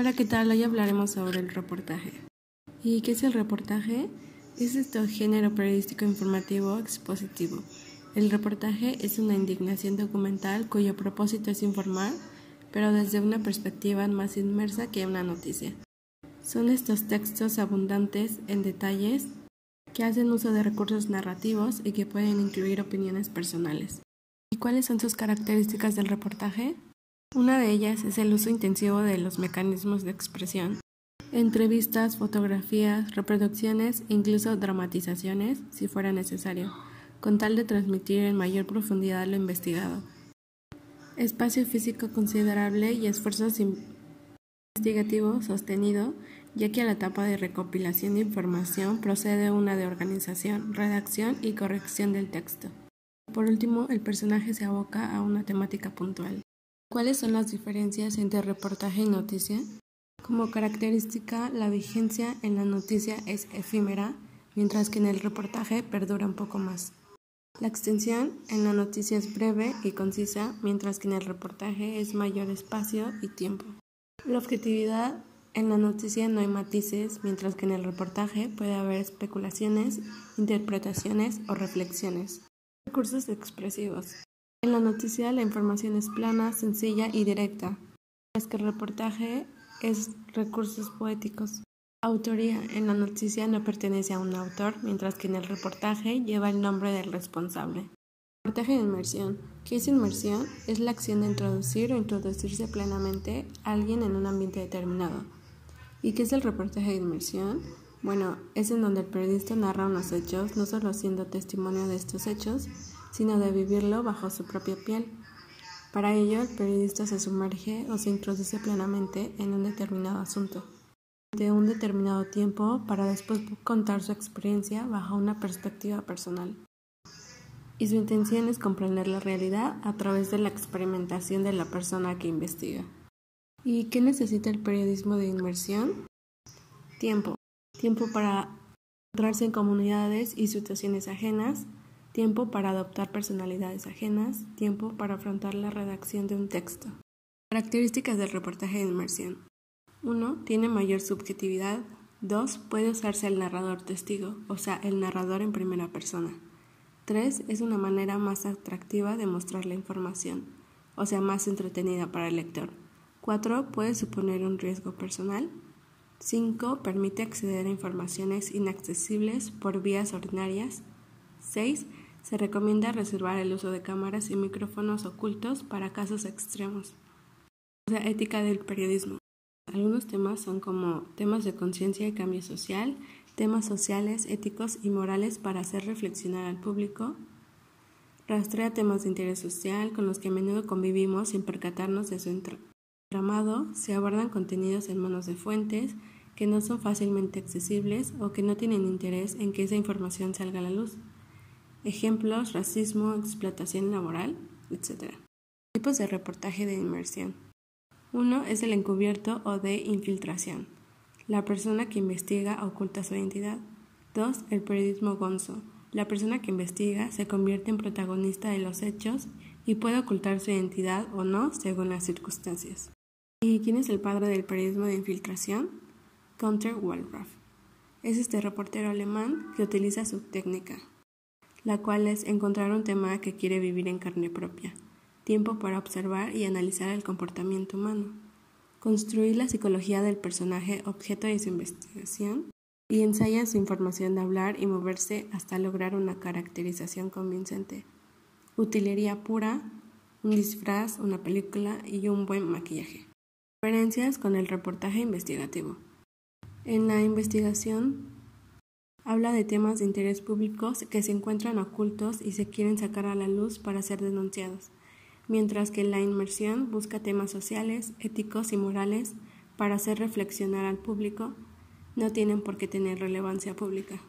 Hola, ¿qué tal? Hoy hablaremos sobre el reportaje. ¿Y qué es el reportaje? Es este género periodístico informativo expositivo. El reportaje es una indignación documental cuyo propósito es informar, pero desde una perspectiva más inmersa que una noticia. Son estos textos abundantes en detalles que hacen uso de recursos narrativos y que pueden incluir opiniones personales. ¿Y cuáles son sus características del reportaje? Una de ellas es el uso intensivo de los mecanismos de expresión. Entrevistas, fotografías, reproducciones e incluso dramatizaciones, si fuera necesario, con tal de transmitir en mayor profundidad lo investigado. Espacio físico considerable y esfuerzo investigativo sostenido, ya que a la etapa de recopilación de información procede una de organización, redacción y corrección del texto. Por último, el personaje se aboca a una temática puntual. ¿Cuáles son las diferencias entre reportaje y noticia? Como característica, la vigencia en la noticia es efímera, mientras que en el reportaje perdura un poco más. La extensión en la noticia es breve y concisa, mientras que en el reportaje es mayor espacio y tiempo. La objetividad en la noticia no hay matices, mientras que en el reportaje puede haber especulaciones, interpretaciones o reflexiones. Recursos expresivos. En la noticia la información es plana, sencilla y directa, mientras que el reportaje es recursos poéticos. Autoría en la noticia no pertenece a un autor, mientras que en el reportaje lleva el nombre del responsable. Reportaje de inmersión. ¿Qué es inmersión? Es la acción de introducir o introducirse plenamente a alguien en un ambiente determinado. ¿Y qué es el reportaje de inmersión? Bueno, es en donde el periodista narra unos hechos, no solo siendo testimonio de estos hechos, sino de vivirlo bajo su propia piel. Para ello, el periodista se sumerge o se introduce plenamente en un determinado asunto de un determinado tiempo para después contar su experiencia bajo una perspectiva personal. Y su intención es comprender la realidad a través de la experimentación de la persona que investiga. ¿Y qué necesita el periodismo de inmersión? Tiempo. Tiempo para encontrarse en comunidades y situaciones ajenas, tiempo para adoptar personalidades ajenas, tiempo para afrontar la redacción de un texto. Características del reportaje de inmersión. 1. Tiene mayor subjetividad. 2. Puede usarse el narrador testigo, o sea, el narrador en primera persona. 3. Es una manera más atractiva de mostrar la información, o sea, más entretenida para el lector. 4. Puede suponer un riesgo personal. 5. Permite acceder a informaciones inaccesibles por vías ordinarias. 6. Se recomienda reservar el uso de cámaras y micrófonos ocultos para casos extremos. La ética del periodismo. Algunos temas son como temas de conciencia y cambio social, temas sociales, éticos y morales para hacer reflexionar al público. Rastrea temas de interés social con los que a menudo convivimos sin percatarnos de su Se abordan contenidos en manos de fuentes que no son fácilmente accesibles o que no tienen interés en que esa información salga a la luz. Ejemplos, racismo, explotación laboral, etc. Tipos de reportaje de inmersión. Uno es el encubierto o de infiltración. La persona que investiga oculta su identidad. Dos, el periodismo gonzo. La persona que investiga se convierte en protagonista de los hechos y puede ocultar su identidad o no según las circunstancias. ¿Y quién es el padre del periodismo de infiltración? Gunther Wallraff. Es este reportero alemán que utiliza su técnica la cual es encontrar un tema que quiere vivir en carne propia, tiempo para observar y analizar el comportamiento humano, construir la psicología del personaje objeto de su investigación y ensaya su información de hablar y moverse hasta lograr una caracterización convincente. Utilería pura, un disfraz, una película y un buen maquillaje. Diferencias con el reportaje investigativo. En la investigación Habla de temas de interés público que se encuentran ocultos y se quieren sacar a la luz para ser denunciados, mientras que la inmersión busca temas sociales, éticos y morales para hacer reflexionar al público, no tienen por qué tener relevancia pública.